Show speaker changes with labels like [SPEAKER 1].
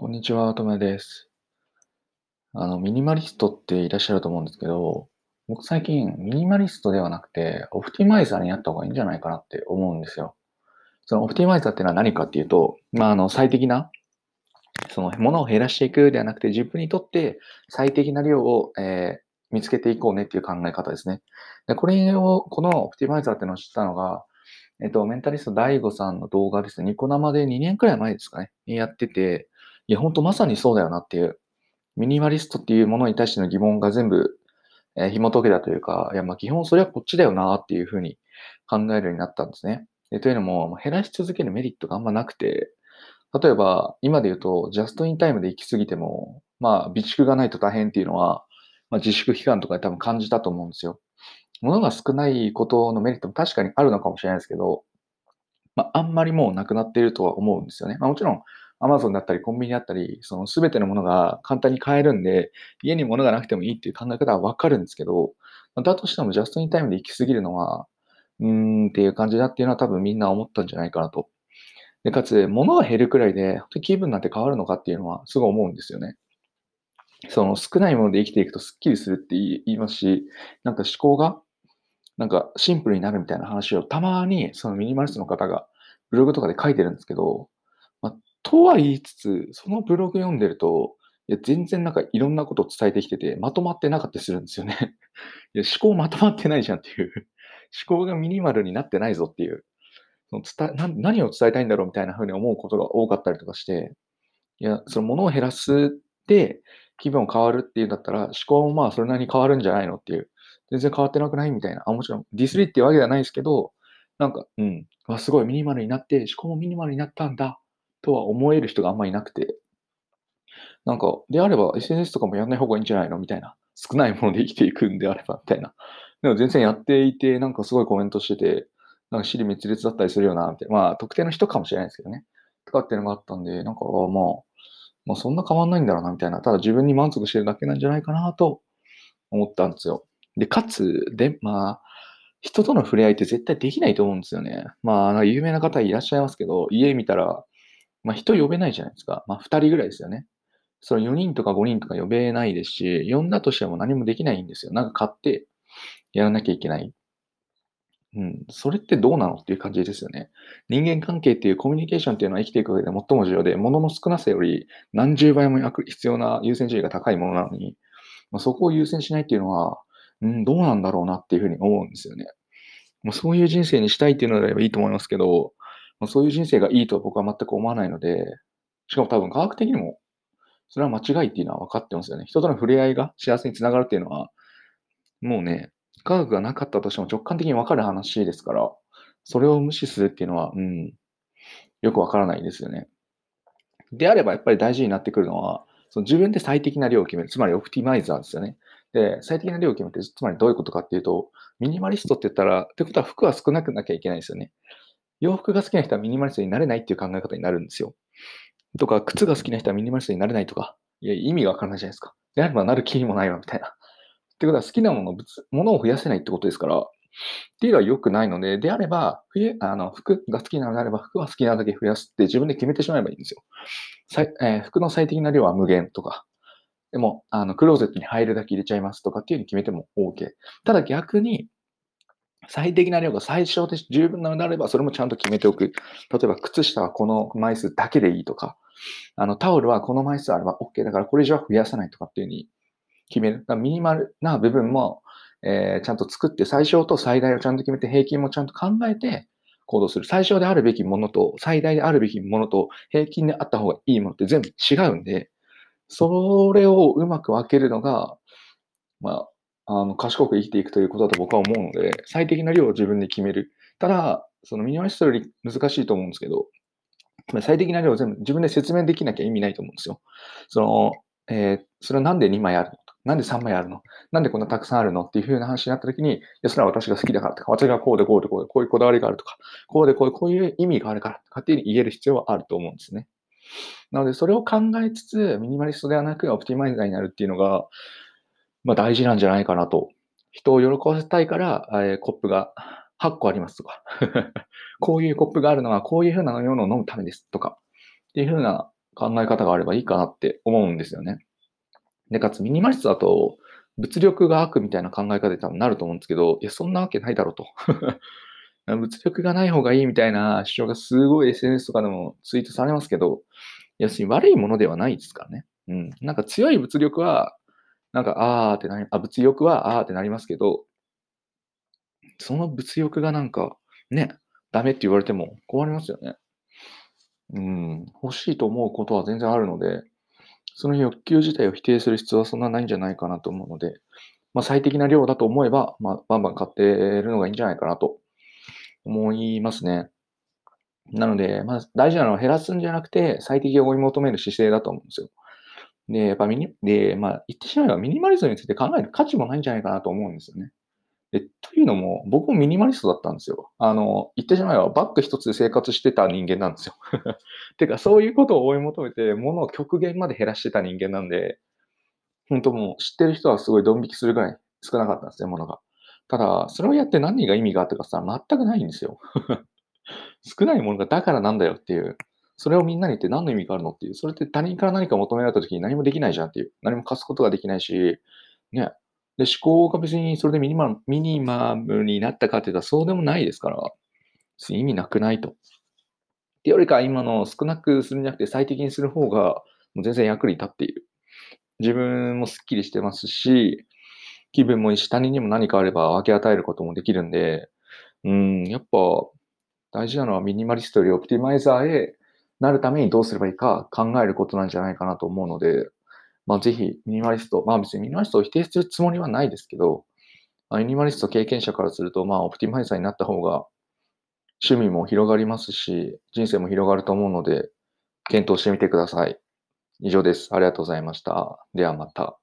[SPEAKER 1] こんにちは、ともやです。あの、ミニマリストっていらっしゃると思うんですけど、僕最近ミニマリストではなくて、オプティマイザーになった方がいいんじゃないかなって思うんですよ。そのオプティマイザーっていうのは何かっていうと、まあ、あの、最適な、その、ものを減らしていくではなくて、自分にとって最適な量を、えー、見つけていこうねっていう考え方ですね。で、これを、このオプティマイザーっていうのを知ったのが、えっと、メンタリスト DAIGO さんの動画ですね。ニコ生で2年くらい前ですかね。やってて、いや、ほんとまさにそうだよなっていう、ミニマリストっていうものに対しての疑問が全部、えー、紐解けたというか、いや、まあ基本それはこっちだよなっていうふうに考えるようになったんですね。でというのも、減らし続けるメリットがあんまなくて、例えば、今で言うと、ジャストインタイムで行き過ぎても、まあ、備蓄がないと大変っていうのは、まあ、自粛期間とかで多分感じたと思うんですよ。物が少ないことのメリットも確かにあるのかもしれないですけど、まあ、あんまりもうなくなっているとは思うんですよね。まあ、もちろん、アマゾンだったり、コンビニだったり、その全てのものが簡単に買えるんで、家に物がなくてもいいっていう考え方はわかるんですけど、だとしてもジャストインタイムで行き過ぎるのは、うーんっていう感じだっていうのは多分みんな思ったんじゃないかなと。で、かつ、物が減るくらいで、気分なんて変わるのかっていうのはすごい思うんですよね。その少ないもので生きていくとスッキリするって言いますし、なんか思考が、なんかシンプルになるみたいな話をたまにそのミニマリストの方がブログとかで書いてるんですけど、とは言いつつ、そのブログ読んでると、いや全然なんかいろんなことを伝えてきてて、まとまってなかったりするんですよね。いや思考まとまってないじゃんっていう。思考がミニマルになってないぞっていう。その伝え何を伝えたいんだろうみたいな風に思うことが多かったりとかして、いや、そのものを減らすって気分を変わるっていうんだったら、思考もまあそれなりに変わるんじゃないのっていう。全然変わってなくないみたいな。あもちろんディスリっていうわけではないですけど、なんか、うん。わ、すごいミニマルになって、思考もミニマルになったんだ。とは思える人があんまりいなくて、なんか、であれば SNS とかもやんない方がいいんじゃないの？みたいな。少ないもので生きていくんであれば、みたいな。でも全然やっていて、なんかすごいコメントしてて、なんか尻滅裂だったりするよな、みたいな。まあ、特定の人かもしれないですけどね。とかっていうのがあったんで、なんか、まあ、まあ、そんな変わんないんだろうな、みたいな。ただ自分に満足してるだけなんじゃないかな、と思ったんですよ。で、かつ、で、まあ、人との触れ合いって絶対できないと思うんですよね。まあ、有名な方いらっしゃいますけど、家見たら、まあ、人呼べないじゃないですか。まあ、2人ぐらいですよね。その4人とか5人とか呼べないですし、呼んだとしても何もできないんですよ。なんか買ってやらなきゃいけない。うん。それってどうなのっていう感じですよね。人間関係っていうコミュニケーションっていうのは生きていく上で最も重要で、物の少なさより何十倍も必要な優先順位が高いものなのに、まあ、そこを優先しないっていうのは、うん、どうなんだろうなっていうふうに思うんですよね。まあ、そういう人生にしたいっていうのであればいいと思いますけど、そういう人生がいいとは僕は全く思わないので、しかも多分科学的にも、それは間違いっていうのは分かってますよね。人との触れ合いが幸せにつながるっていうのは、もうね、科学がなかったとしても直感的に分かる話ですから、それを無視するっていうのは、うん、よくわからないですよね。であればやっぱり大事になってくるのは、その自分で最適な量を決める。つまりオプティマイザーですよね。で、最適な量を決めて、つまりどういうことかっていうと、ミニマリストって言ったら、ってことは服は少なくなきゃいけないですよね。洋服が好きな人はミニマリストになれないっていう考え方になるんですよ。とか、靴が好きな人はミニマリストになれないとか、いや、意味がわからないじゃないですか。であればなる気にもないわ、みたいな。ってことは好きなもの、ものを増やせないってことですから、っていうのは良くないので、であれば、冬あの服が好きなのであれば、服は好きなだけ増やすって自分で決めてしまえばいいんですよ。えー、服の最適な量は無限とか、でも、あの、クローゼットに入るだけ入れちゃいますとかっていうふうに決めても OK。ただ逆に、最適な量が最小で十分なのであれば、それもちゃんと決めておく。例えば、靴下はこの枚数だけでいいとか、あの、タオルはこの枚数あれば OK だから、これ以上は増やさないとかっていうふうに決める。ミニマルな部分も、えー、ちゃんと作って、最小と最大をちゃんと決めて、平均もちゃんと考えて行動する。最小であるべきものと、最大であるべきものと、平均であった方がいいものって全部違うんで、それをうまく分けるのが、まあ、あの、賢く生きていくということだと僕は思うので、最適な量を自分で決める。ただ、そのミニマリストより難しいと思うんですけど、最適な量を全部自分で説明できなきゃ意味ないと思うんですよ。その、えー、それはなんで2枚あるのなんで3枚あるのなんでこんなたくさんあるのっていう風な話になった時に、いや、それは私が好きだからとか、私がこうでこうでこうで、こういうこだわりがあるとか、こうでこうでこういう意味があるからとかっていうふうに言える必要はあると思うんですね。なので、それを考えつつ、ミニマリストではなくオプティマイザーになるっていうのが、まあ、大事なんじゃないかなと。人を喜ばせたいから、えー、コップが8個ありますとか こういうコップがあるのはこういうふうな飲み物を飲むためですとかっていうふうな考え方があればいいかなって思うんですよね。で、かつミニマリストだと、物力が悪みたいな考え方に多分なると思うんですけど、いや、そんなわけないだろうと。物力がない方がいいみたいな主張がすごい SNS とかでもツイートされますけど、要するに悪いものではないですからね。うん。なんか強い物力は、なんか、あーってなり、あ、物欲はあーってなりますけど、その物欲がなんか、ね、ダメって言われても困りますよね。うん。欲しいと思うことは全然あるので、その欲求自体を否定する必要はそんなないんじゃないかなと思うので、まあ、最適な量だと思えば、まあ、バンバン買ってるのがいいんじゃないかなと思いますね。なので、まあ、大事なのは減らすんじゃなくて、最適を追い求める姿勢だと思うんですよ。で、やっぱミニ、で、まあ、言ってしまえばミニマリズムについて考える価値もないんじゃないかなと思うんですよね。で、というのも、僕もミニマリストだったんですよ。あの、言ってしまえばバッグ一つで生活してた人間なんですよ。てか、そういうことを追い求めて、物を極限まで減らしてた人間なんで、本当もう知ってる人はすごいドン引きするぐらい少なかったんですね、物が。ただ、それをやって何が意味があったかさ、全くないんですよ。少ないものがだからなんだよっていう。それをみんなに言って何の意味があるのっていう。それって他人から何か求められた時に何もできないじゃんっていう。何も貸すことができないし、ね。で、思考が別にそれでミニマムミニマムになったかって言ったらそうでもないですから、意味なくないと。ってよりか今の少なくするんじゃなくて最適にする方がもう全然役に立っている。自分もスッキリしてますし、気分もいいし、他人にも何かあれば分け与えることもできるんで、うん、やっぱ大事なのはミニマリストよりオプティマイザーへなるためにどうすればいいか考えることなんじゃないかなと思うので、まあ、ぜひミニマリスト、まあ別にミニマリストを否定するつもりはないですけど、まあ、ミニマリスト経験者からすると、まあオプティマイザーになった方が趣味も広がりますし、人生も広がると思うので、検討してみてください。以上です。ありがとうございました。ではまた。